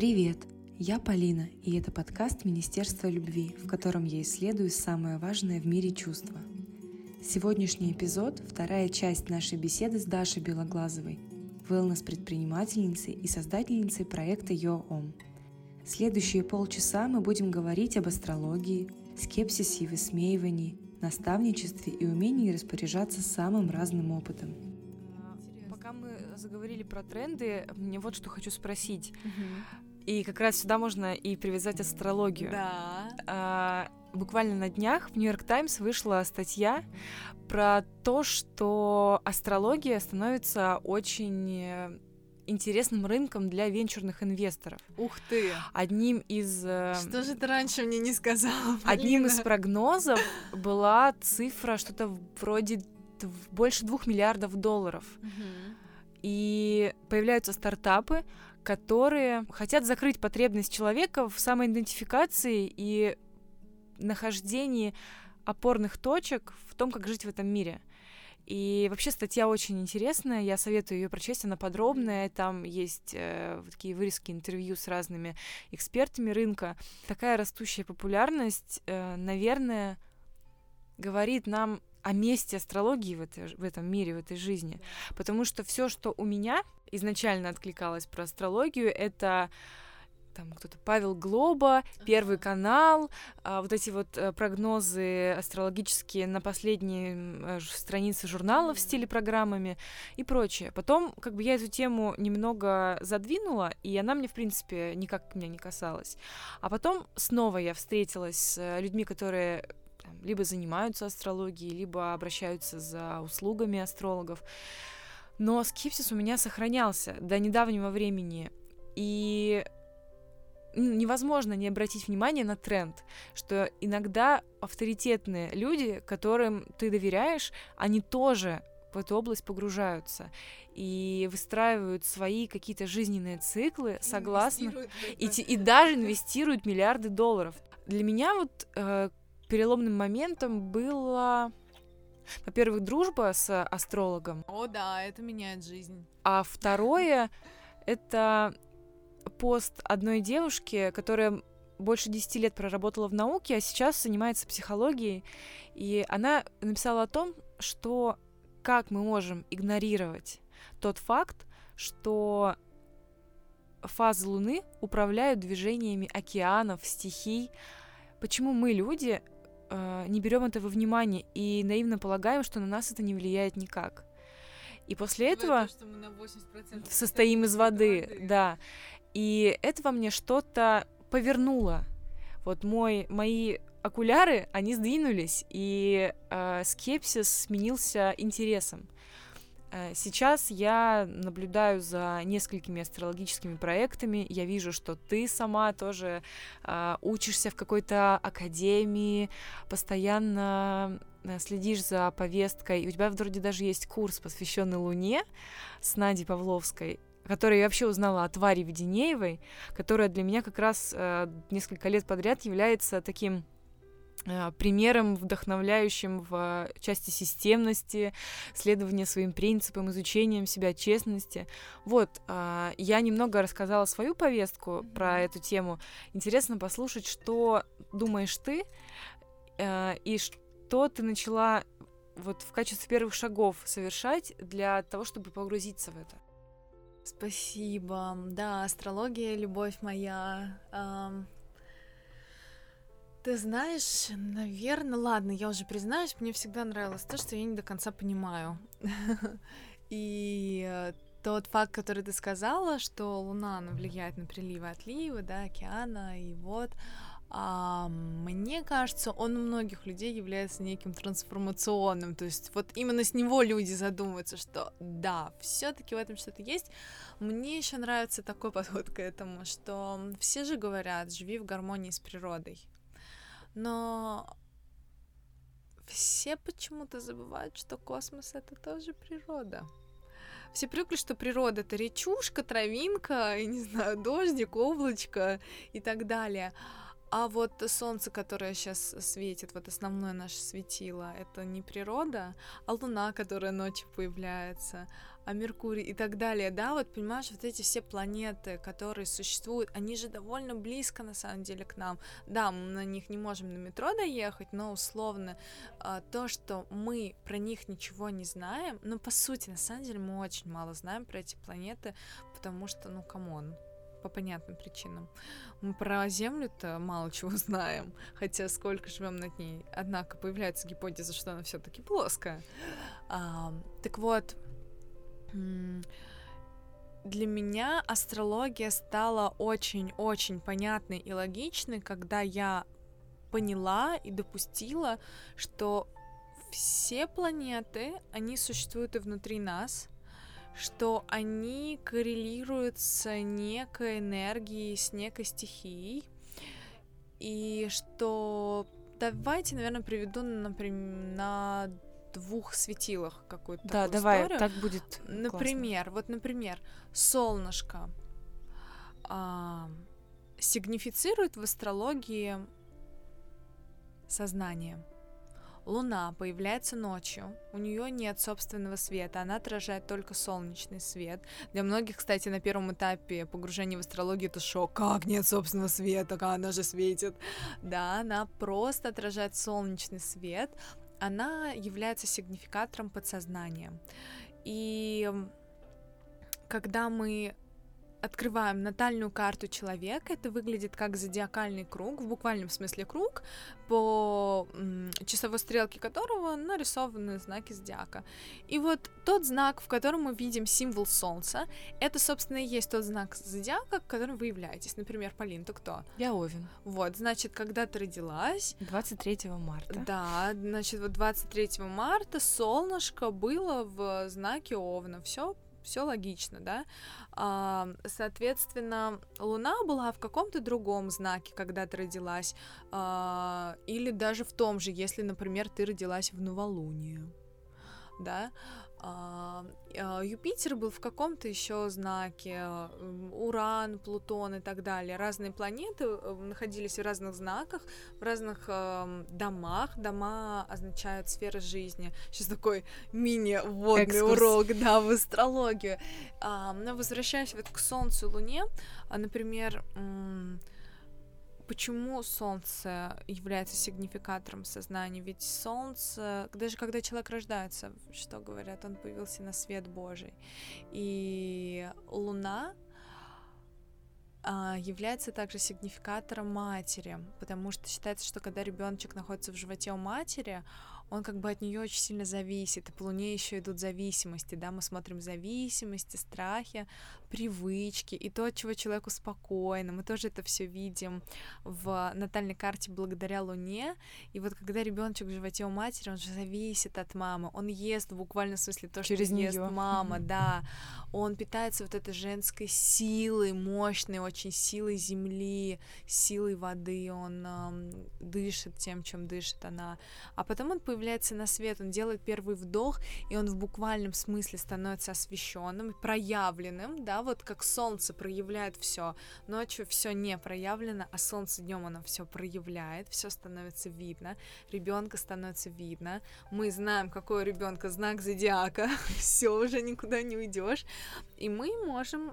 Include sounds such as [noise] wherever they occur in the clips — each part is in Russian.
Привет! Я Полина, и это подкаст Министерства любви, в котором я исследую самое важное в мире чувство. Сегодняшний эпизод – вторая часть нашей беседы с Дашей Белоглазовой, wellness-предпринимательницей и создательницей проекта YoOm. Следующие полчаса мы будем говорить об астрологии, скепсисе и высмеивании, наставничестве и умении распоряжаться самым разным опытом. Пока мы заговорили про тренды, мне вот что хочу спросить. И как раз сюда можно и привязать астрологию. Да. А, буквально на днях в Нью-Йорк Таймс вышла статья про то, что астрология становится очень интересным рынком для венчурных инвесторов. Ух ты! Одним из... э, Что же ты раньше мне не сказала, [laughs] Одним из Полина? прогнозов была цифра что-то вроде больше двух миллиардов долларов. Мгм. И появляются стартапы, которые хотят закрыть потребность человека в самоидентификации и нахождении опорных точек в том, как жить в этом мире. И вообще статья очень интересная, я советую ее прочесть, она подробная, там есть э, вот такие вырезки интервью с разными экспертами рынка. Такая растущая популярность, э, наверное, говорит нам о месте астрологии в, этой, в этом мире, в этой жизни. Потому что все, что у меня изначально откликалось про астрологию, это там кто-то Павел Глоба, Первый канал, а, вот эти вот э, прогнозы астрологические на последние э, страницы журналов с телепрограммами и прочее. Потом, как бы я эту тему немного задвинула, и она мне, в принципе, никак меня не касалась. А потом снова я встретилась с людьми, которые там, либо занимаются астрологией, либо обращаются за услугами астрологов. Но скепсис у меня сохранялся до недавнего времени. И ну, невозможно не обратить внимание на тренд, что иногда авторитетные люди, которым ты доверяешь, они тоже в эту область погружаются и выстраивают свои какие-то жизненные циклы согласно и, и даже инвестируют миллиарды долларов. Для меня вот э, переломным моментом было, во-первых, дружба с астрологом, О, да, это меняет жизнь. а второе это пост одной девушки, которая больше 10 лет проработала в науке, а сейчас занимается психологией. И она написала о том, что как мы можем игнорировать тот факт, что фазы Луны управляют движениями океанов, стихий. Почему мы, люди, э, не берем это во внимание и наивно полагаем, что на нас это не влияет никак? И после этого Ну, То, 80% состоим из воды, да. И это во мне что-то повернуло. Вот мой, мои окуляры, они сдвинулись, и э, скепсис сменился интересом. Э, Сейчас я наблюдаю за несколькими астрологическими проектами. Я вижу, что ты сама тоже э, учишься в какой-то академии, постоянно э, следишь за повесткой. И у тебя вроде даже есть курс, посвященный Луне с Надей Павловской, который я вообще узнала от Вари Веденеевой, которая для меня как раз э, несколько лет подряд является таким примером, вдохновляющим в части системности, следования своим принципам, изучением себя, честности. Вот, э, я немного рассказала свою повестку про эту тему. Интересно послушать, что думаешь ты э, и что ты начала вот в качестве первых шагов совершать для того, чтобы погрузиться в это. Спасибо. Да, астрология, любовь моя. Ты знаешь, наверное, ладно, я уже признаюсь, мне всегда нравилось то, что я не до конца понимаю. [laughs] И э, тот факт, который ты сказала, что Луна, она влияет на приливы отливы, да, океана, и вот, а, мне кажется, он у многих людей является неким трансформационным, то есть вот именно с него люди задумываются, что да, все-таки в этом что-то есть. Мне еще нравится такой [laughs] подход к этому, что все же говорят, живи в гармонии с природой, но все почему-то забывают, что космос это тоже природа. Все привыкли, что природа это речушка, травинка, я не знаю, дождик, облачко и так далее. А вот солнце, которое сейчас светит, вот основное наше светило, это не природа, а луна, которая ночью появляется. А Меркурий и так далее, да, вот понимаешь, вот эти все планеты, которые существуют, они же довольно близко на самом деле к нам. Да, мы на них не можем на метро доехать, но условно а, то, что мы про них ничего не знаем, ну, по сути, на самом деле мы очень мало знаем про эти планеты, потому что, ну, come on, по понятным причинам. Мы про Землю-то мало чего знаем, хотя сколько живем над ней. Однако появляется гипотеза, что она все-таки плоская. А, так вот, для меня астрология стала очень-очень понятной и логичной, когда я поняла и допустила, что все планеты, они существуют и внутри нас, что они коррелируют с некой энергией, с некой стихией, и что давайте, наверное, приведу, например, на двух светилах какую-то Да, давай, историю. так будет. Например, классно. вот, например, солнышко а, сигнифицирует в астрологии сознание. Луна появляется ночью, у нее нет собственного света, она отражает только солнечный свет. Для многих, кстати, на первом этапе погружения в астрологию это шок. Как нет собственного света, как она же светит. Да, она просто отражает солнечный свет, она является сигнификатором подсознания. И когда мы открываем натальную карту человека, это выглядит как зодиакальный круг, в буквальном смысле круг, по часовой стрелке которого нарисованы знаки зодиака. И вот тот знак, в котором мы видим символ Солнца, это, собственно, и есть тот знак зодиака, к которому вы являетесь. Например, Полин, ты кто? Я Овен. Вот, значит, когда ты родилась... 23 марта. Да, значит, вот 23 марта солнышко было в знаке Овна. Все все логично, да. А, соответственно, Луна была в каком-то другом знаке, когда ты родилась, а, или даже в том же, если, например, ты родилась в новолуние, да. А, Юпитер был в каком-то еще знаке, Уран, Плутон и так далее. Разные планеты э, находились в разных знаках, в разных домах. Дома означают сферы жизни. Сейчас такой мини-вводный урок, да, в астрологию. Но возвращаясь вот к Солнцу и Луне, а, например, почему Солнце является сигнификатором сознания? Ведь Солнце, даже когда человек рождается, что говорят, он появился на свет Божий. И Луна а, является также сигнификатором матери, потому что считается, что когда ребеночек находится в животе у матери, он как бы от нее очень сильно зависит. И по Луне еще идут зависимости, да, мы смотрим зависимости, страхи, привычки и то, от чего человеку спокойно. Мы тоже это все видим в натальной карте благодаря Луне. И вот когда ребеночек в животе у матери, он же зависит от мамы. Он ест в буквальном смысле то, Через что неё. ест мама, да. Он питается вот этой женской силой, мощной очень силой земли, силой воды. Он эм, дышит тем, чем дышит она. А потом он появляется появляется на свет, он делает первый вдох, и он в буквальном смысле становится освещенным, проявленным, да, вот как солнце проявляет все. Ночью все не проявлено, а солнце днем оно все проявляет, все становится видно, ребенка становится видно. Мы знаем, какой у ребенка знак зодиака, [laughs] все уже никуда не уйдешь. И мы можем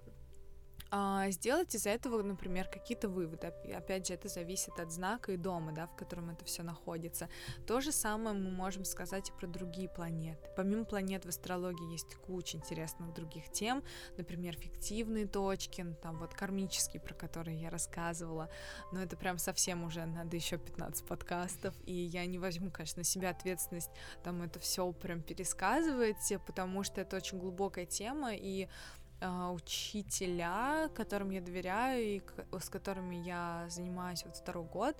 а, сделать из этого, например, какие-то выводы. Опять же, это зависит от знака и дома, да, в котором это все находится. То же самое мы можем сказать и про другие планеты. Помимо планет в астрологии есть куча интересных других тем, например, фиктивные точки, ну, там вот кармические, про которые я рассказывала, но это прям совсем уже надо еще 15 подкастов, и я не возьму, конечно, на себя ответственность там это все прям пересказывать, потому что это очень глубокая тема, и учителя, которым я доверяю и с которыми я занимаюсь вот второй год,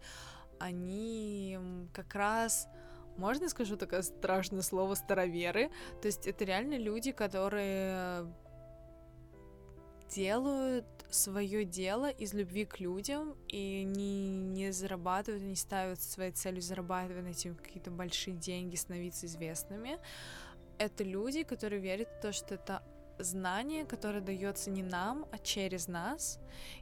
они как раз можно скажу такое страшное слово староверы. То есть это реально люди, которые делают свое дело из любви к людям и не, не зарабатывают, не ставят своей целью зарабатывать на эти какие-то большие деньги, становиться известными. Это люди, которые верят в то, что это знание, которое дается не нам, а через нас,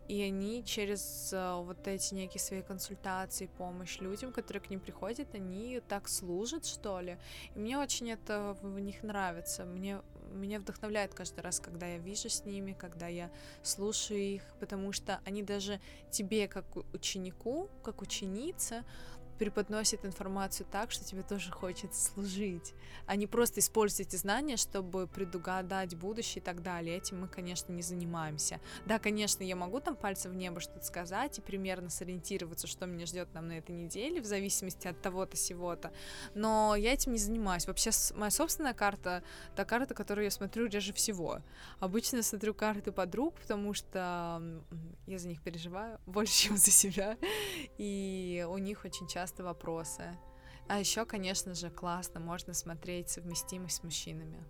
и они через uh, вот эти некие свои консультации, помощь людям, которые к ним приходят, они так служат, что ли. И мне очень это в них нравится. Мне меня вдохновляет каждый раз, когда я вижу с ними, когда я слушаю их, потому что они даже тебе, как ученику, как ученица, преподносит информацию так, что тебе тоже хочется служить, а не просто использовать эти знания, чтобы предугадать будущее и так далее. Этим мы, конечно, не занимаемся. Да, конечно, я могу там пальцем в небо что-то сказать и примерно сориентироваться, что меня ждет нам на этой неделе, в зависимости от того-то, сего-то, но я этим не занимаюсь. Вообще, моя собственная карта, та карта, которую я смотрю реже всего. Обычно я смотрю карты подруг, потому что я за них переживаю больше, [laughs] чем за себя, и у них очень часто часто вопросы. А еще, конечно же, классно, можно смотреть совместимость с мужчинами.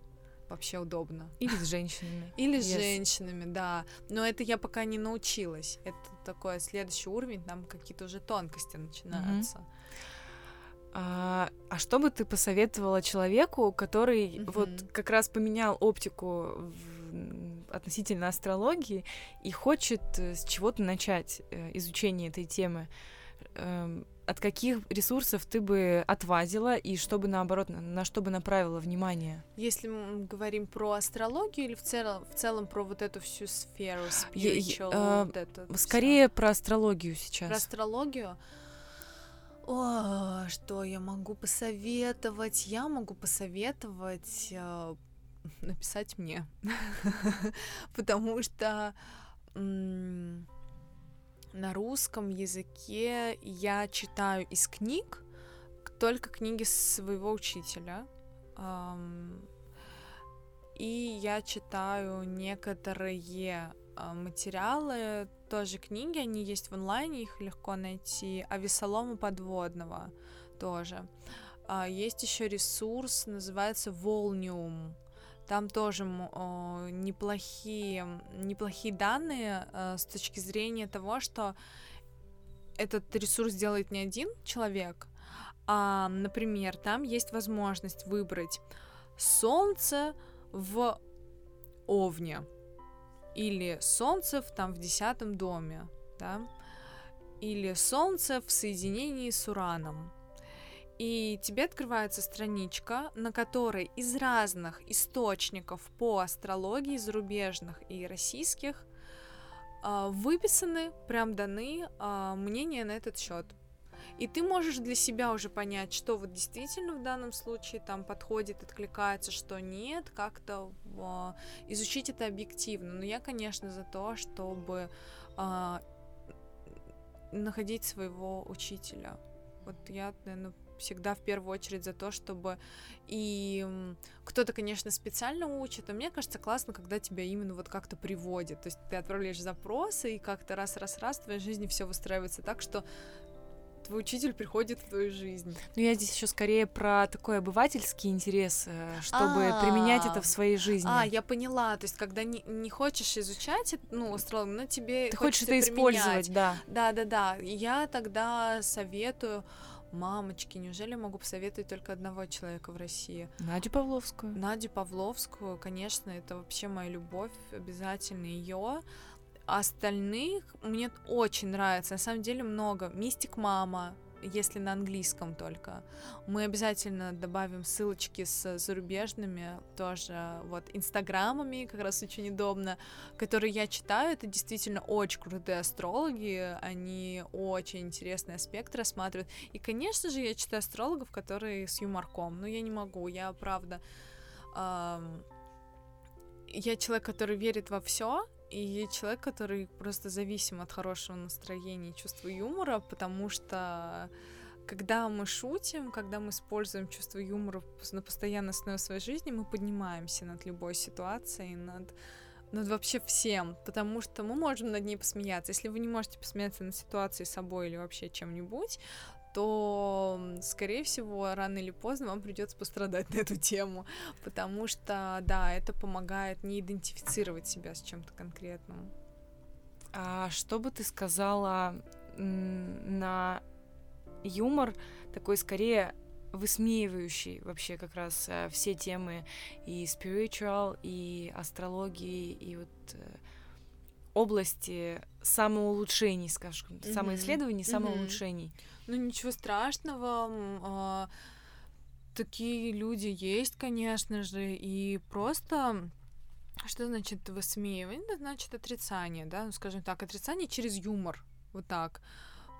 Вообще удобно. Или с женщинами. [laughs] Или с yes. женщинами, да. Но это я пока не научилась. Это такой следующий уровень, там какие-то уже тонкости начинаются. Mm-hmm. А, а что бы ты посоветовала человеку, который mm-hmm. вот как раз поменял оптику в, относительно астрологии и хочет э, с чего-то начать э, изучение этой темы? От каких ресурсов ты бы отвадила и чтобы наоборот на, на что бы направила внимание? Если мы говорим про астрологию или в целом в целом про вот эту всю сферу spiritual, я, вот это скорее всё? про астрологию сейчас. Про астрологию. О, что я могу посоветовать? Я могу посоветовать э, написать мне, [laughs] потому что на русском языке я читаю из книг только книги своего учителя. И я читаю некоторые а, материалы, тоже книги, они есть в онлайне, их легко найти. А Весолома подводного тоже. А, есть еще ресурс, называется Volnium. Там тоже э, неплохие, неплохие данные э, с точки зрения того, что этот ресурс делает не один человек, а, например, там есть возможность выбрать Солнце в Овне или Солнце в, там в десятом доме, да, или Солнце в соединении с Ураном. И тебе открывается страничка, на которой из разных источников по астрологии, зарубежных и российских, а, выписаны, прям даны а, мнения на этот счет. И ты можешь для себя уже понять, что вот действительно в данном случае там подходит, откликается, что нет, как-то э, изучить это объективно. Но я, конечно, за то, чтобы находить своего учителя. Вот я, наверное, всегда в первую очередь за то, чтобы и кто-то, конечно, специально учит, а мне кажется классно, когда тебя именно вот как-то приводит, то есть ты отправляешь запросы, и как-то раз-раз-раз в твоей жизни все выстраивается так, что твой учитель приходит в твою жизнь. Ну, я здесь еще скорее про такой обывательский интерес, э, чтобы А-а-а. применять это в своей жизни. А, я поняла. То есть, когда не, не хочешь изучать, ну, астрологию, но тебе Ты хочешь это использовать, да. Да, да, да. Я тогда советую Мамочки, неужели я могу посоветовать только одного человека в России? Надю Павловскую. Надю Павловскую, конечно, это вообще моя любовь, обязательно ее. Остальных мне очень нравится, на самом деле много. Мистик Мама, если на английском только. Мы обязательно добавим ссылочки с зарубежными тоже, вот, инстаграмами, как раз очень удобно, которые я читаю, это действительно очень крутые астрологи, они очень интересный аспект рассматривают, и, конечно же, я читаю астрологов, которые с юморком, но я не могу, я, правда, эм, я человек, который верит во все, и человек, который просто зависим от хорошего настроения и чувства юмора, потому что когда мы шутим, когда мы используем чувство юмора на постоянной основе своей жизни, мы поднимаемся над любой ситуацией, над, над вообще всем, потому что мы можем над ней посмеяться. Если вы не можете посмеяться над ситуацией собой или вообще чем-нибудь, то, скорее всего, рано или поздно вам придется пострадать [laughs] на эту тему, потому что, да, это помогает не идентифицировать себя с чем-то конкретным. А что бы ты сказала на юмор такой скорее высмеивающий вообще как раз э, все темы и spiritual, и астрологии, и вот э, области самоулучшений, скажем, mm-hmm. самоисследований, самоулучшений. Mm-hmm. Ну, ничего страшного. А, такие люди есть, конечно же, и просто что значит высмеивание? Это значит отрицание, да, ну, скажем так, отрицание через юмор, вот так.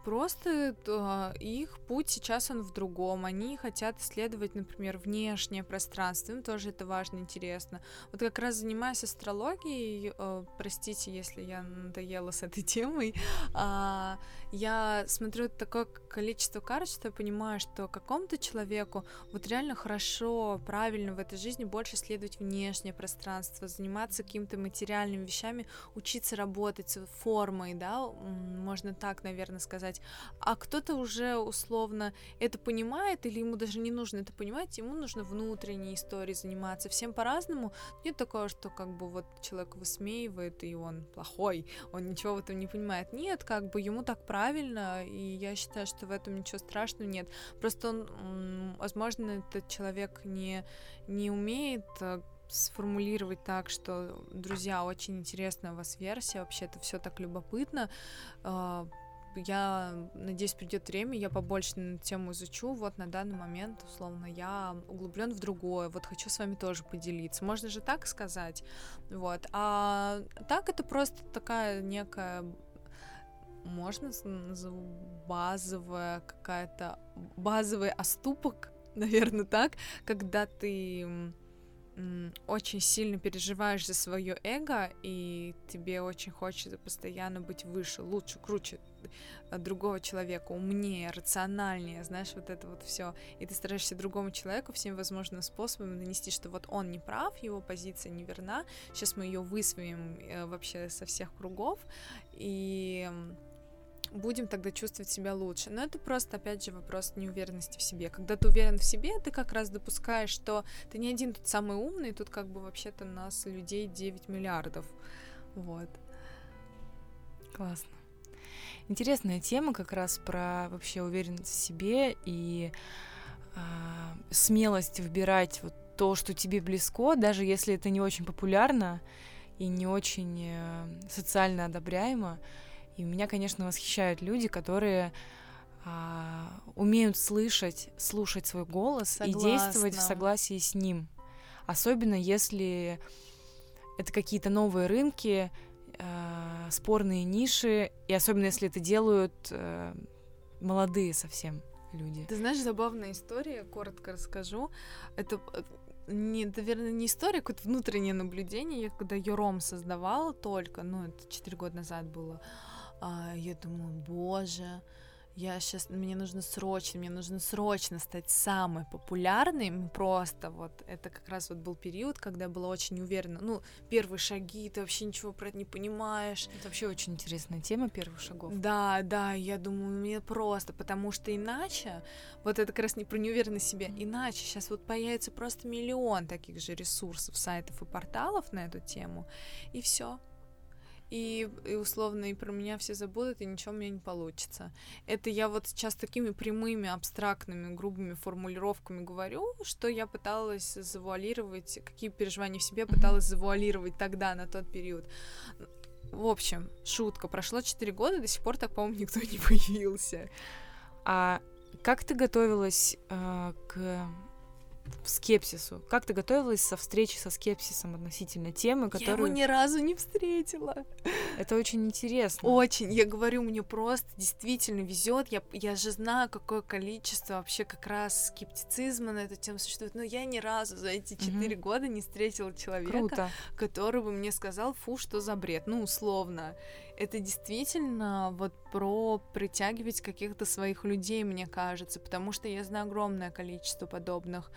Просто э, их путь сейчас он в другом. Они хотят исследовать, например, внешнее пространство. Им тоже это важно, интересно. Вот как раз занимаясь астрологией, э, простите, если я надоела с этой [laughs] темой, э, я смотрю такое количество карт, что я понимаю, что какому-то человеку вот реально хорошо, правильно в этой жизни больше исследовать внешнее пространство, заниматься какими-то материальными вещами, учиться работать с формой, да, можно так, наверное, сказать. А кто-то уже условно это понимает, или ему даже не нужно это понимать, ему нужно внутренней историей заниматься. Всем по-разному. Нет такого, что как бы вот человек высмеивает, и он плохой, он ничего в этом не понимает. Нет, как бы ему так правильно и я считаю, что в этом ничего страшного нет. Просто он, возможно, этот человек не, не умеет э, сформулировать так, что, друзья, очень интересная у вас версия, вообще это все так любопытно. Я надеюсь, придет время, я побольше на тему изучу. Вот на данный момент, условно, я углублен в другое. Вот хочу с вами тоже поделиться. Можно же так сказать. Вот. А так это просто такая некая можно назову базовая какая-то базовый оступок, [laughs] наверное, так, когда ты очень сильно переживаешь за свое эго, и тебе очень хочется постоянно быть выше, лучше, круче другого человека, умнее, рациональнее, знаешь, вот это вот все. И ты стараешься другому человеку всеми возможными способами донести, что вот он не прав, его позиция неверна, сейчас мы ее высвоим э, вообще со всех кругов, и будем тогда чувствовать себя лучше. Но это просто, опять же, вопрос неуверенности в себе. Когда ты уверен в себе, ты как раз допускаешь, что ты не один тут самый умный, тут как бы вообще-то нас людей 9 миллиардов. Вот. Классно. Интересная тема как раз про вообще уверенность в себе и э, смелость выбирать вот то, что тебе близко, даже если это не очень популярно и не очень э, социально одобряемо. И меня, конечно, восхищают люди, которые а, умеют слышать, слушать свой голос Согласна. и действовать в согласии с ним. Особенно если это какие-то новые рынки, э, спорные ниши, и особенно если это делают э, молодые совсем люди. Ты знаешь, забавная история, коротко расскажу. Это э, не, наверное, не история, а какое-то внутреннее наблюдение. Я когда Юром создавала только, ну, это 4 года назад было, а, я думаю, боже, я сейчас, мне нужно срочно, мне нужно срочно стать самой популярной, просто вот, это как раз вот был период, когда я была очень уверена, ну, первые шаги, ты вообще ничего про это не понимаешь. Это вообще очень интересная тема первых шагов. Да, да, я думаю, мне просто, потому что иначе, вот это как раз не про неуверенность в себе, иначе сейчас вот появится просто миллион таких же ресурсов, сайтов и порталов на эту тему, и все и, и условно и про меня все забудут, и ничего у меня не получится. Это я вот сейчас такими прямыми, абстрактными, грубыми формулировками говорю, что я пыталась завуалировать, какие переживания в себе пыталась завуалировать тогда, на тот период. В общем, шутка. Прошло 4 года, до сих пор так, по-моему, никто [laughs] не появился. А как ты готовилась э, к скепсису? Как ты готовилась со встречи со скепсисом относительно темы, которую... Я его ни разу не встретила. Это очень интересно. Очень. Я говорю, мне просто действительно везет. Я, я же знаю, какое количество вообще как раз скептицизма на эту тему существует. Но я ни разу за эти четыре mm-hmm. года не встретила человека, Круто. который бы мне сказал, фу, что за бред. Ну, условно это действительно вот про притягивать каких-то своих людей, мне кажется, потому что я знаю огромное количество подобных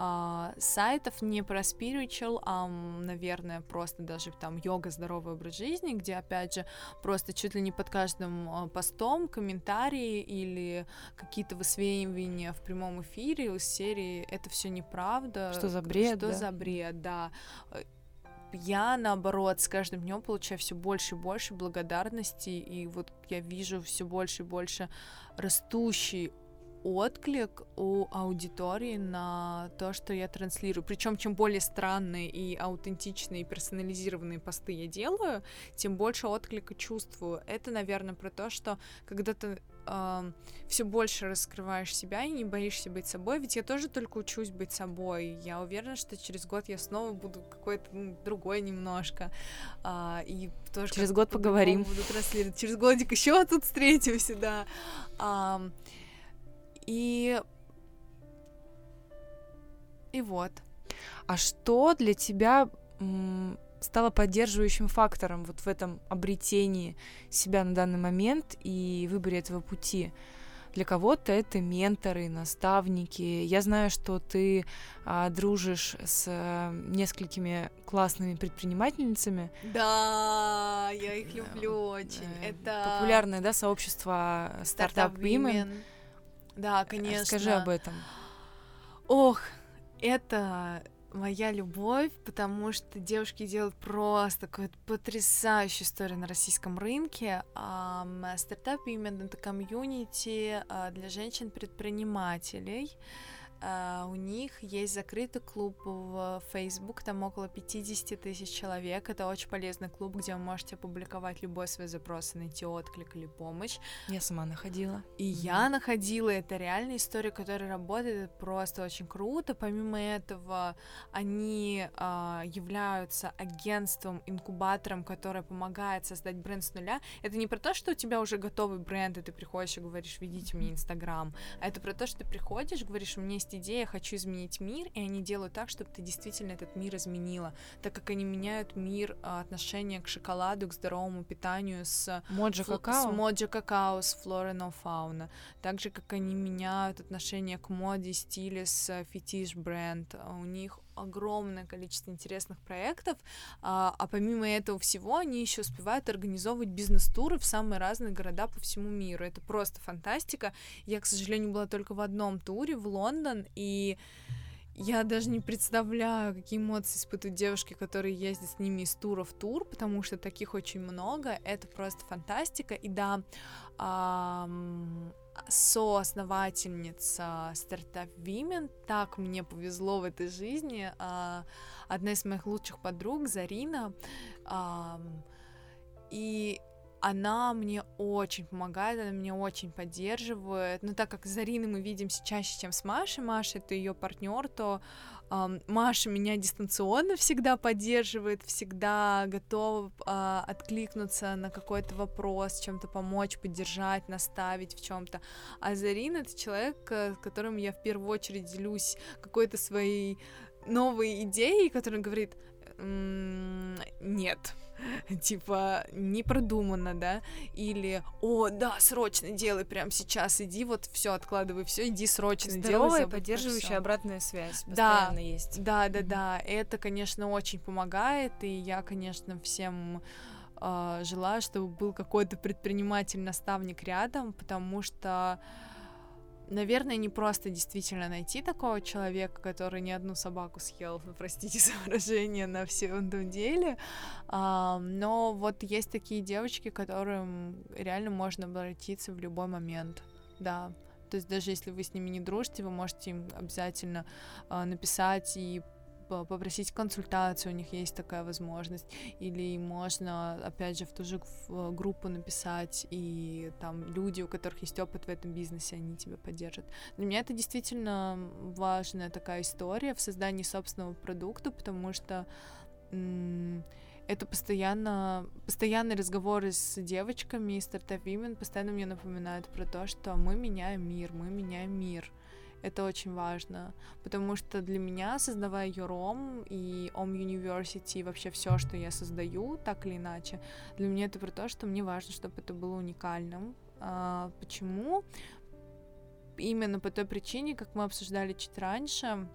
а, сайтов не про spiritual, а, наверное, просто даже там йога, здоровый образ жизни, где, опять же, просто чуть ли не под каждым а, постом комментарии или какие-то высвеивания в прямом эфире из серии «Это все неправда». Что за бред, Что да? за бред, да я, наоборот, с каждым днем получаю все больше и больше благодарности, и вот я вижу все больше и больше растущий отклик у аудитории на то, что я транслирую. Причем, чем более странные и аутентичные и персонализированные посты я делаю, тем больше отклика чувствую. Это, наверное, про то, что когда ты э, все больше раскрываешь себя и не боишься быть собой. Ведь я тоже только учусь быть собой. Я уверена, что через год я снова буду какой-то ну, другой немножко. Э, и тоже через год поговорим. Буду транслировать. Через годик еще тут встретимся, да. Э, и и вот. А что для тебя стало поддерживающим фактором вот в этом обретении себя на данный момент и выборе этого пути. Для кого-то это менторы, наставники. Я знаю, что ты а, дружишь с а, несколькими классными предпринимательницами. Да, я их люблю э, очень. Э, это популярное, да, сообщество Women. Women. Да, конечно. Скажи об этом. Ох, это моя любовь, потому что девушки делают просто такую потрясающую историю на российском рынке. Стартап именно это комьюнити а, для женщин-предпринимателей. Uh, у них есть закрытый клуб в Facebook, там около 50 тысяч человек. Это очень полезный клуб, где вы можете опубликовать любой свой запрос и найти отклик или помощь. Я сама находила. И я находила. Это реальная история, которая работает. Это просто очень круто. Помимо этого, они uh, являются агентством, инкубатором, которое помогает создать бренд с нуля. Это не про то, что у тебя уже готовый бренд, и ты приходишь и говоришь, ведите мне Инстаграм. А это про то, что ты приходишь, говоришь, у меня есть есть идея, хочу изменить мир, и они делают так, чтобы ты действительно этот мир изменила, так как они меняют мир, а, отношение к шоколаду, к здоровому питанию с моджа какао, с моджа какао, с флора но фауна, так же как они меняют отношение к моде, стиле с фетиш бренд, у них огромное количество интересных проектов, а, а помимо этого всего они еще успевают организовывать бизнес-туры в самые разные города по всему миру. Это просто фантастика. Я, к сожалению, была только в одном туре в Лондон, и я даже не представляю, какие эмоции испытывают девушки, которые ездят с ними из тура в тур, потому что таких очень много. Это просто фантастика. И да, эм, соосновательница стартап Women. Так мне повезло в этой жизни. А, одна из моих лучших подруг, Зарина. И она мне очень помогает, она меня очень поддерживает. Но так как с Зариной мы видимся чаще, чем с Машей, Маша это ее партнер, то Um, Маша меня дистанционно всегда поддерживает, всегда готова uh, откликнуться на какой-то вопрос, чем-то помочь, поддержать, наставить в чем-то. А Зарина это человек, с которым я в первую очередь делюсь какой-то своей новой идеей, которая говорит, нет, [laughs] типа, не продумано, да, или, о, да, срочно делай прямо сейчас, иди, вот все, откладывай все, иди срочно Здоровая делай. поддерживающая обратная связь постоянно да, есть. Да, да, да, это, конечно, очень помогает, и я, конечно, всем э, желаю, чтобы был какой-то предприниматель-наставник рядом, потому что Наверное, не просто действительно найти такого человека, который ни одну собаку съел, [laughs] простите за выражение, на всем деле. А, но вот есть такие девочки, которым реально можно обратиться в любой момент. Да. То есть даже если вы с ними не дружите, вы можете им обязательно а, написать и попросить консультацию, у них есть такая возможность, или можно, опять же, в ту же группу написать, и там люди, у которых есть опыт в этом бизнесе, они тебя поддержат. Для меня это действительно важная такая история в создании собственного продукта, потому что это постоянно, постоянные разговоры с девочками и стартап-вимен постоянно мне напоминают про то, что мы меняем мир, мы меняем мир. Это очень важно, потому что для меня, создавая Юром и Om University, вообще все, что я создаю, так или иначе, для меня это про то, что мне важно, чтобы это было уникальным. А, почему? Именно по той причине, как мы обсуждали чуть раньше,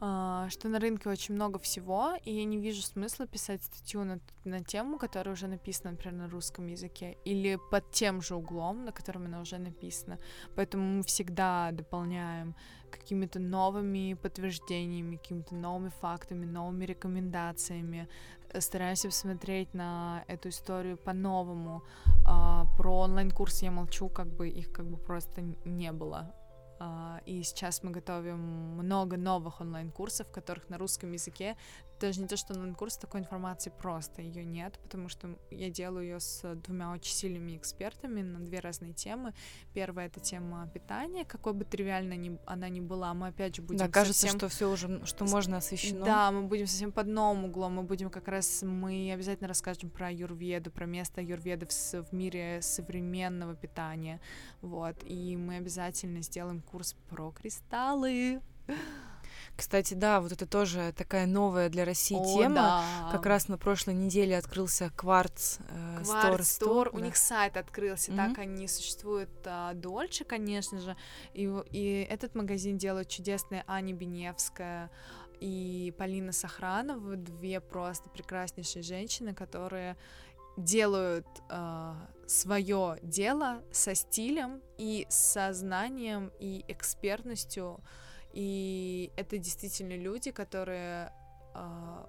что на рынке очень много всего, и я не вижу смысла писать статью на, на тему, которая уже написана, например, на русском языке, или под тем же углом, на котором она уже написана. Поэтому мы всегда дополняем какими-то новыми подтверждениями, какими-то новыми фактами, новыми рекомендациями, стараемся посмотреть на эту историю по-новому. А, про онлайн-курсы я молчу, как бы их как бы просто не было а, и сейчас мы готовим много новых онлайн-курсов, которых на русском языке даже не то, что онлайн-курс, такой информации просто ее нет, потому что я делаю ее с двумя очень сильными экспертами на две разные темы. Первая это тема питания, какой бы тривиально ни, она ни была, мы опять же будем Да, кажется, совсем... что все уже, что можно освещено. Да, мы будем совсем под новым углом, мы будем как раз, мы обязательно расскажем про юрведу, про место юрведы в, в мире современного питания, вот, и мы обязательно сделаем курс про кристаллы. Кстати, да, вот это тоже такая новая для России О, тема. да. Как раз на прошлой неделе открылся Кварц э, Кварц. Стор, у да. них сайт открылся, Мгм. так они существуют а, дольше, конечно же, и, и этот магазин делают чудесные Аня Беневская и Полина Сохранова, две просто прекраснейшие женщины, которые делают свое дело со стилем и сознанием и экспертностью, и это действительно люди, которые, а,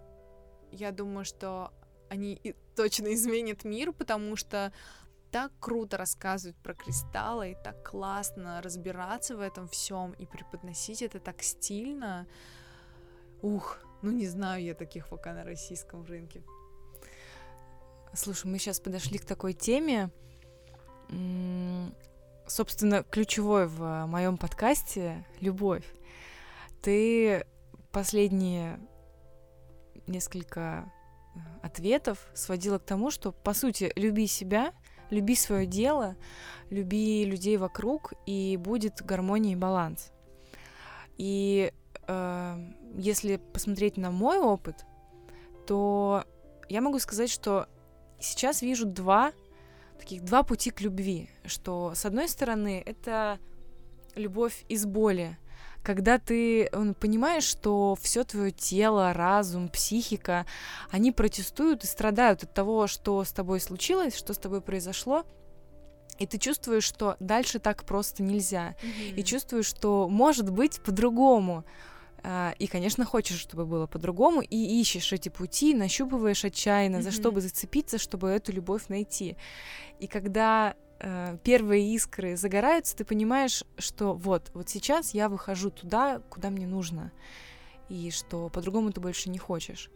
я думаю, что они и точно изменят мир, потому что так круто рассказывать про кристаллы, и так классно разбираться в этом всем и преподносить это так стильно. Ух, ну не знаю я таких пока на российском рынке. Слушай, мы сейчас подошли к такой теме, собственно, ключевой в моем подкасте — любовь. Ты последние несколько э, ответов сводила к тому, что, по сути, люби себя, люби свое дело, люби людей вокруг, и будет гармония и баланс. И э, если посмотреть на мой опыт, то я могу сказать, что сейчас вижу два таких два пути к любви, что с одной стороны это любовь из боли, когда ты понимаешь, что все твое тело, разум, психика, они протестуют и страдают от того, что с тобой случилось, что с тобой произошло, и ты чувствуешь, что дальше так просто нельзя, и чувствуешь, что может быть по-другому. А, И, конечно, хочешь, чтобы было по-другому, и ищешь эти пути, нащупываешь отчаянно, за что бы зацепиться, чтобы эту любовь найти. И когда э, первые искры загораются, ты понимаешь, что вот, вот сейчас я выхожу туда, куда мне нужно, и что по-другому ты больше не хочешь.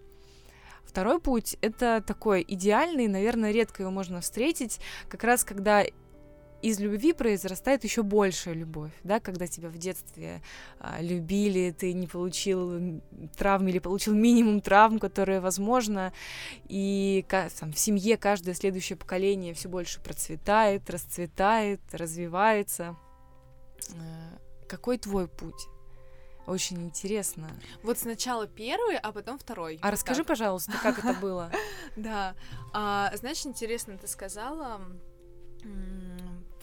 Второй путь — это такой идеальный, наверное, редко его можно встретить, как раз когда из любви произрастает еще большая любовь, да, когда тебя в детстве а, любили, ты не получил травм или получил минимум травм, которые возможно, и там, в семье каждое следующее поколение все больше процветает, расцветает, развивается. Э, Какой твой путь? Очень интересно. Вот сначала первый, а потом второй. А Вот расскажи, так. пожалуйста, как это было? [laughs] Да. А, знаешь, интересно, ты сказала.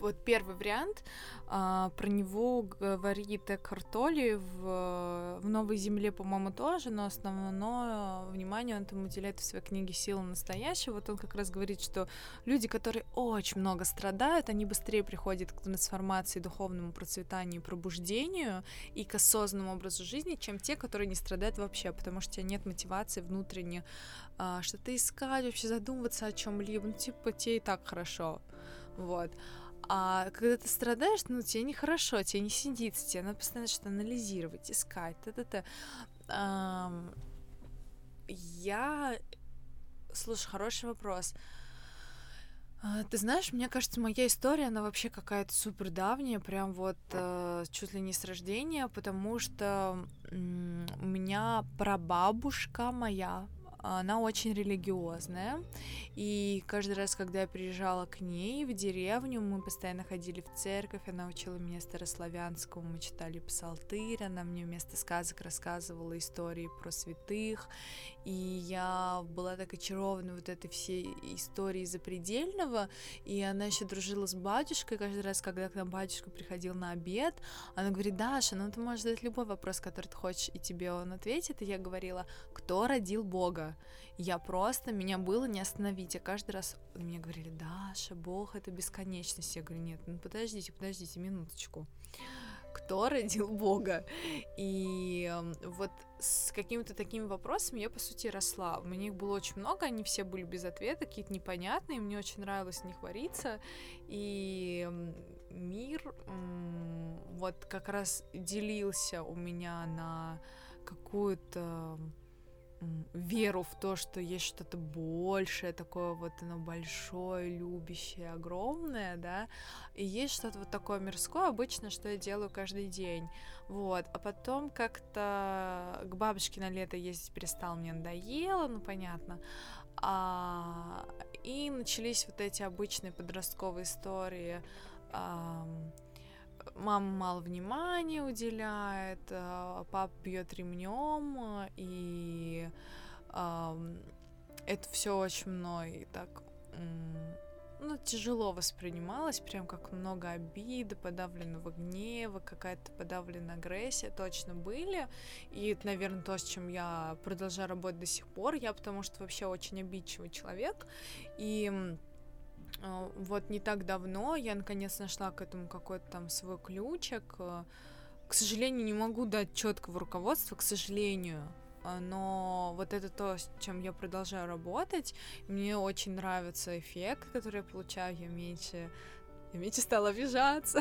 Вот первый вариант, а, про него говорит Экхарт Толли в, в «Новой земле», по-моему, тоже, но основное внимание он там уделяет в своей книге «Сила настоящего». Вот он как раз говорит, что люди, которые очень много страдают, они быстрее приходят к трансформации, духовному процветанию пробуждению и к осознанному образу жизни, чем те, которые не страдают вообще, потому что у тебя нет мотивации внутренне а, что-то искать, вообще задумываться о чем-либо, ну, типа, тебе и так хорошо, вот. А когда ты страдаешь, ну, тебе нехорошо, тебе не сидится, тебе надо постоянно что-то анализировать, искать, т-т-т. Ам, Я... Слушай, хороший вопрос. А, Ты знаешь, мне кажется, моя история, она вообще какая-то супер давняя, прям вот э, чуть ли не с рождения, потому что м, у меня прабабушка моя, она очень религиозная, и каждый раз, когда я приезжала к ней в деревню, мы постоянно ходили в церковь, она учила меня старославянскому, мы читали псалтырь, она мне вместо сказок рассказывала истории про святых, и я была так очарована вот этой всей историей запредельного, и она еще дружила с батюшкой, каждый раз, когда к нам батюшка приходил на обед, она говорит, Даша, ну ты можешь задать любой вопрос, который ты хочешь, и тебе он ответит, и я говорила, кто родил Бога? Я просто, меня было не остановить, я каждый раз, мне говорили, Даша, Бог это бесконечность, я говорю, нет, ну подождите, подождите, минуточку, кто родил Бога? И эм, вот с какими-то такими вопросами я, по сути, росла. У меня их было очень много, они все были без ответа, какие-то непонятные, мне очень нравилось в них вариться, и м, мир вот как раз делился у меня на какую-то веру в то, что есть что-то большее, такое вот оно большое, любящее, огромное, да, и есть что-то вот такое мирское, обычно, что я делаю каждый день, вот, а потом как-то к бабушке на лето ездить перестал, мне надоело, ну, понятно, а, и начались вот эти обычные подростковые истории, а, мама мало внимания уделяет, а, папа бьет ремнем, и это все очень мной так ну, тяжело воспринималось, прям как много обиды, подавленного гнева, какая-то подавленная агрессия точно были. И это, наверное, то, с чем я продолжаю работать до сих пор. Я потому что вообще очень обидчивый человек. И вот не так давно я наконец нашла к этому какой-то там свой ключик. Э, к сожалению, не могу дать четкого руководства, к сожалению. А, но вот это то, с чем я продолжаю работать. Мне очень нравится эффект, который я получаю. Я меньше, я меньше стала обижаться.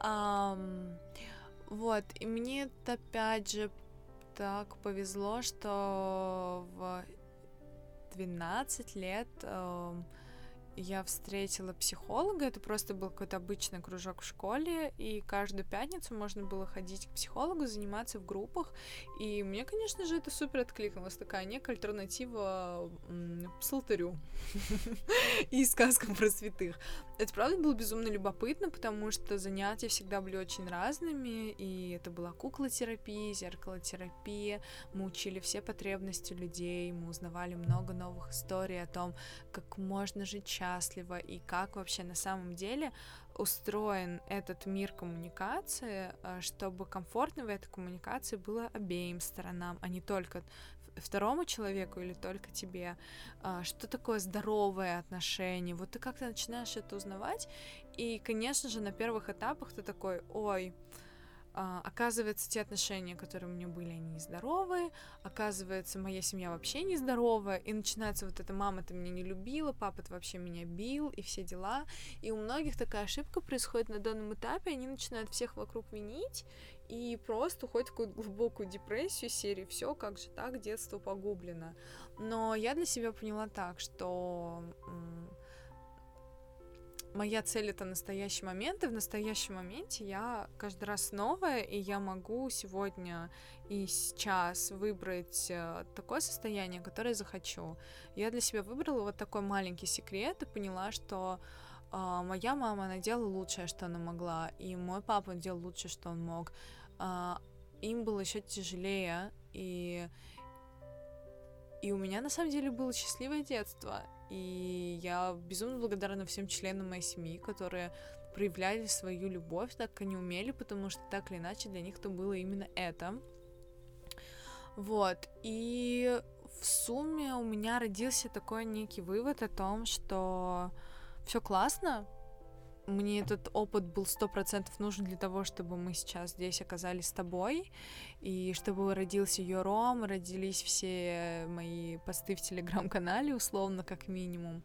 [laughs] вот, и мне опять же так повезло, что в 12 лет я встретила психолога, это просто был какой-то обычный кружок в школе, и каждую пятницу можно было ходить к психологу, заниматься в группах, и мне, конечно же, это супер откликнулось, такая некая альтернатива псалтырю [laughs] и сказкам про святых. Это правда было безумно любопытно, потому что занятия всегда были очень разными, и это была куклотерапия, зеркалотерапия, мы учили все потребности людей, мы узнавали много новых историй о том, как можно жить счастливо и как вообще на самом деле устроен этот мир коммуникации, э, чтобы комфортно в этой коммуникации было обеим сторонам, а не только второму человеку или только тебе, э, что такое здоровое отношение. Вот ты как-то начинаешь это узнавать, и, конечно же, на первых этапах ты такой, ой, а, оказывается, те отношения, которые у меня были, они нездоровые, оказывается, моя семья вообще нездоровая, и начинается вот эта мама ты меня не любила, папа ты вообще меня бил, и все дела, и у многих такая ошибка происходит на данном этапе, они начинают всех вокруг винить, и просто уходят в какую-то глубокую депрессию серии «Все, как же так, детство погублено». Но я для себя поняла так, что моя цель это настоящий момент, и в настоящем моменте я каждый раз новая, и я могу сегодня и сейчас выбрать э, такое состояние, которое захочу. Я для себя выбрала вот такой маленький секрет и поняла, что э, моя мама, она делала лучшее, что она могла, и мой папа делал лучшее, что он мог. Э, им было еще тяжелее, и и у меня на самом деле было счастливое детство. И я безумно благодарна всем членам моей семьи, которые проявляли свою любовь, так как они умели, потому что так или иначе для них это было именно это. Вот. И в сумме у меня родился такой некий вывод о том, что все классно, мне этот опыт был сто процентов нужен для того, чтобы мы сейчас здесь оказались с тобой, и чтобы родился Йором, родились все мои посты в телеграм-канале, условно, как минимум.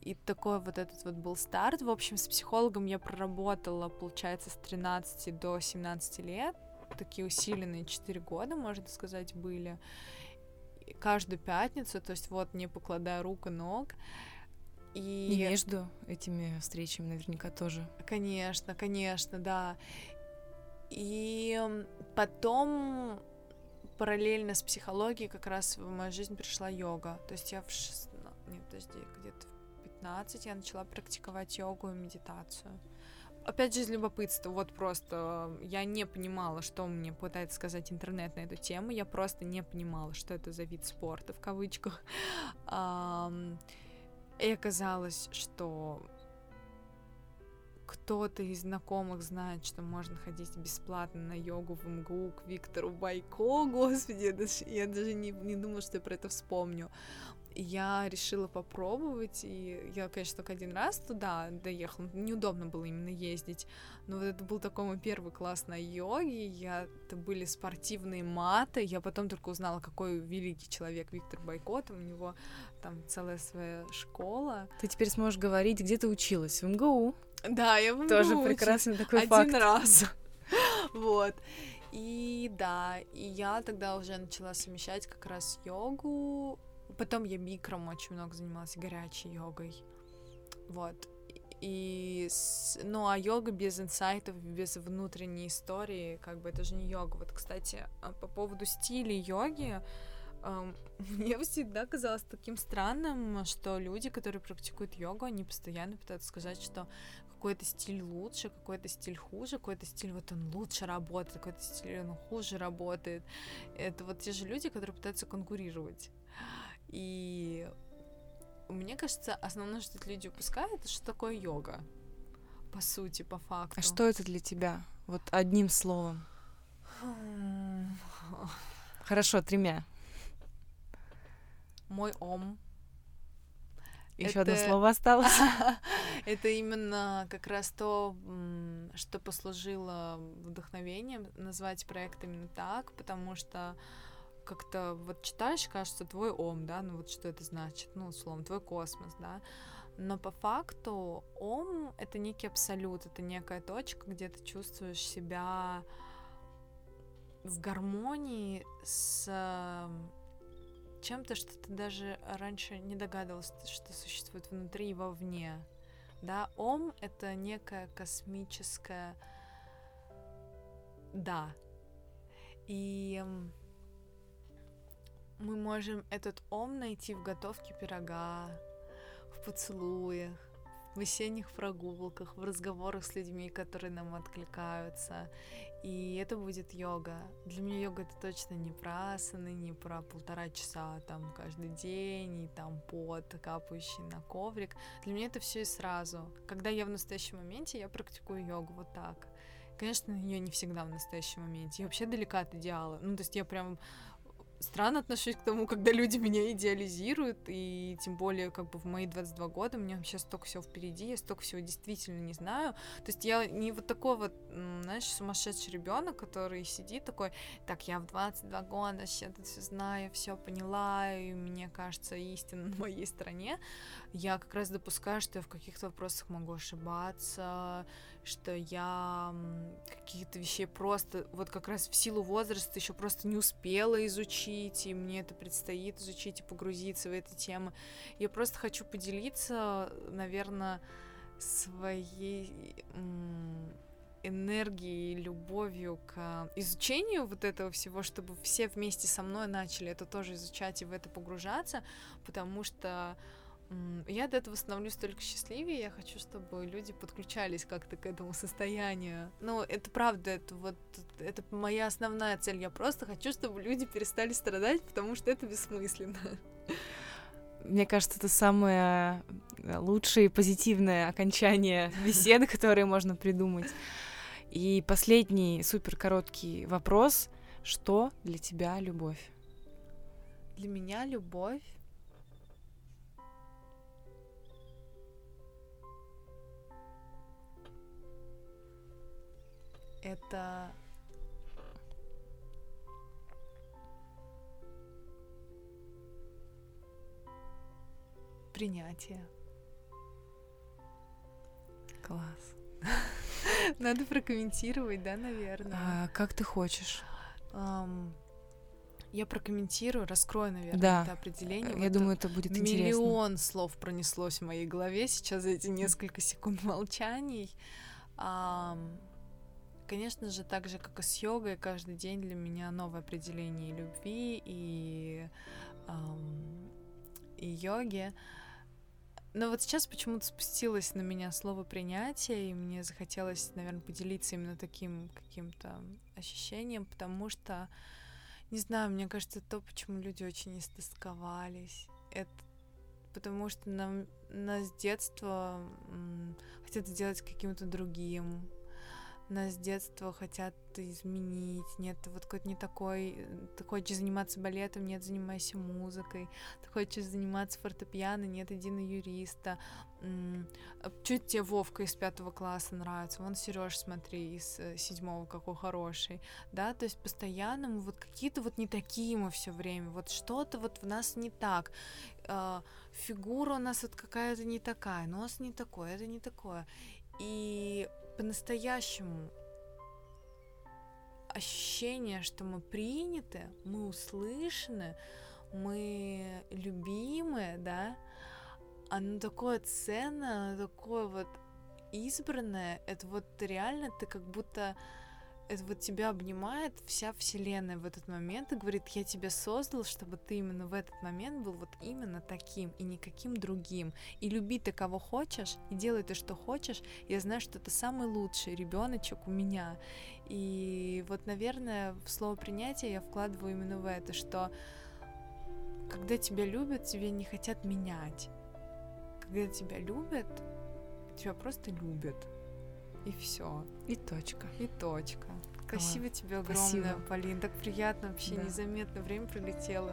И такой вот этот вот был старт. В общем, с психологом я проработала, получается, с 13 до 17 лет. Такие усиленные 4 года, можно сказать, были. каждую пятницу, то есть вот не покладая рук и ног. И... и между этими встречами наверняка тоже. Конечно, конечно, да. И потом параллельно с психологией как раз в мою жизнь пришла йога. То есть я в 16... Нет, подожди, где-то в 15 я начала практиковать йогу и медитацию. Опять же, из любопытства, вот просто я не понимала, что мне пытается сказать интернет на эту тему, я просто не понимала, что это за вид спорта, в кавычках. [laughs] И оказалось, что кто-то из знакомых знает, что можно ходить бесплатно на йогу в МГУ к Виктору Байко, [laughs] господи, я даже, я даже не, не думала, что я про это вспомню я решила попробовать, и я, конечно, только один раз туда доехала, неудобно было именно ездить, но вот это был такой мой первый класс на йоге, я, это были спортивные маты, я потом только узнала, какой великий человек Виктор Байкот, у него там целая своя школа. Ты теперь сможешь говорить, где ты училась, в МГУ. Да, я в МГУ Тоже прекрасный такой Один факт. раз. [laughs] Вот. И да, и я тогда уже начала совмещать как раз йогу. Потом я микром очень много занималась, горячей йогой. Вот. И, ну, а йога без инсайтов, без внутренней истории, как бы это же не йога. Вот, кстати, а, по поводу стиля йоги, [laughs] мне всегда казалось таким странным, что люди, которые практикуют йогу, они постоянно пытаются сказать, что какой-то стиль лучше, какой-то стиль хуже, какой-то стиль вот он лучше работает, какой-то стиль он хуже работает. Это вот те же люди, которые пытаются конкурировать. И мне кажется, основное, что люди упускают, это что такое йога. По сути, по факту. А что это для тебя? Вот одним словом. Хорошо, тремя. Мой ом. Еще это... одно слово осталось. [laughs] это именно как раз то, что послужило вдохновением назвать проект именно так, потому что как-то вот читаешь, кажется, твой ом, да, ну вот что это значит, ну, условно, твой космос, да, но по факту ом — это некий абсолют, это некая точка, где ты чувствуешь себя в гармонии с чем-то, что ты даже раньше не догадывался, что существует внутри и вовне. Да, ом — это некая космическая... Да. И мы можем этот ом найти в готовке пирога, в поцелуях, в весенних прогулках, в разговорах с людьми, которые нам откликаются. И это будет йога. Для меня йога это точно не про асаны, не про полтора часа там каждый день, и там пот, капающий на коврик. Для меня это все и сразу. Когда я в настоящем моменте, я практикую йогу вот так. Конечно, ее не всегда в настоящем моменте. Я вообще далека от идеала. Ну, то есть я прям странно отношусь к тому, когда люди меня идеализируют, и тем более, как бы в мои 22 года, у меня вообще столько всего впереди, я столько всего действительно не знаю. То есть я не вот такой вот, знаешь, сумасшедший ребенок, который сидит такой, так, я в 22 года сейчас это все знаю, все поняла, и мне кажется, истина на моей стороне. Я как раз допускаю, что я в каких-то вопросах могу ошибаться, что я каких-то вещей просто вот как раз в силу возраста еще просто не успела изучить, и мне это предстоит изучить и погрузиться в эти темы. Я просто хочу поделиться, наверное, своей энергией, любовью к изучению вот этого всего, чтобы все вместе со мной начали это тоже изучать и в это погружаться, потому что я от этого становлюсь только счастливее. Я хочу, чтобы люди подключались как-то к этому состоянию. Ну, это правда, это вот это моя основная цель. Я просто хочу, чтобы люди перестали страдать, потому что это бессмысленно. Мне кажется, это самое э, лучшее и позитивное окончание [laughs] беседы, которые можно придумать. И последний супер короткий вопрос. Что для тебя любовь? Для меня любовь это принятие. Класс. [laughs] Надо прокомментировать, да, наверное. А, как ты хочешь? Um, я прокомментирую, раскрою, наверное, да. это определение. Я вот думаю, это будет миллион интересно. Миллион слов пронеслось в моей голове сейчас за эти несколько секунд молчаний. Um, Конечно же, так же, как и с йогой, каждый день для меня новое определение любви и, эм, и йоги. Но вот сейчас почему-то спустилось на меня слово принятие, и мне захотелось, наверное, поделиться именно таким каким-то ощущением, потому что, не знаю, мне кажется, то, почему люди очень истосковались, это потому что нам, нас с детства хотят сделать каким-то другим, нас с детства хотят изменить, нет, вот какой-то не такой, ты хочешь заниматься балетом, нет, занимайся музыкой, ты хочешь заниматься фортепиано, нет, иди на юриста, а чуть тебе Вовка из пятого класса нравится, вон Сереж, смотри, из э, седьмого какой хороший, да, то есть постоянно мы вот какие-то вот не такие мы все время, вот что-то вот в нас не так, а, фигура у нас вот какая-то не такая, нос не такой, это не такое, и по-настоящему ощущение, что мы приняты, мы услышаны, мы любимы, да, оно такое ценное, оно такое вот избранное, это вот реально ты как будто это вот тебя обнимает вся вселенная в этот момент и говорит, я тебя создал, чтобы ты именно в этот момент был вот именно таким и никаким другим. И люби ты кого хочешь, и делай ты что хочешь. Я знаю, что это самый лучший ребеночек у меня. И вот, наверное, в слово принятие я вкладываю именно в это, что когда тебя любят, тебя не хотят менять. Когда тебя любят, тебя просто любят. И все. И точка. И точка. Спасибо а, тебе огромное, спасибо. Полин. Так приятно вообще, да. незаметно время пролетело.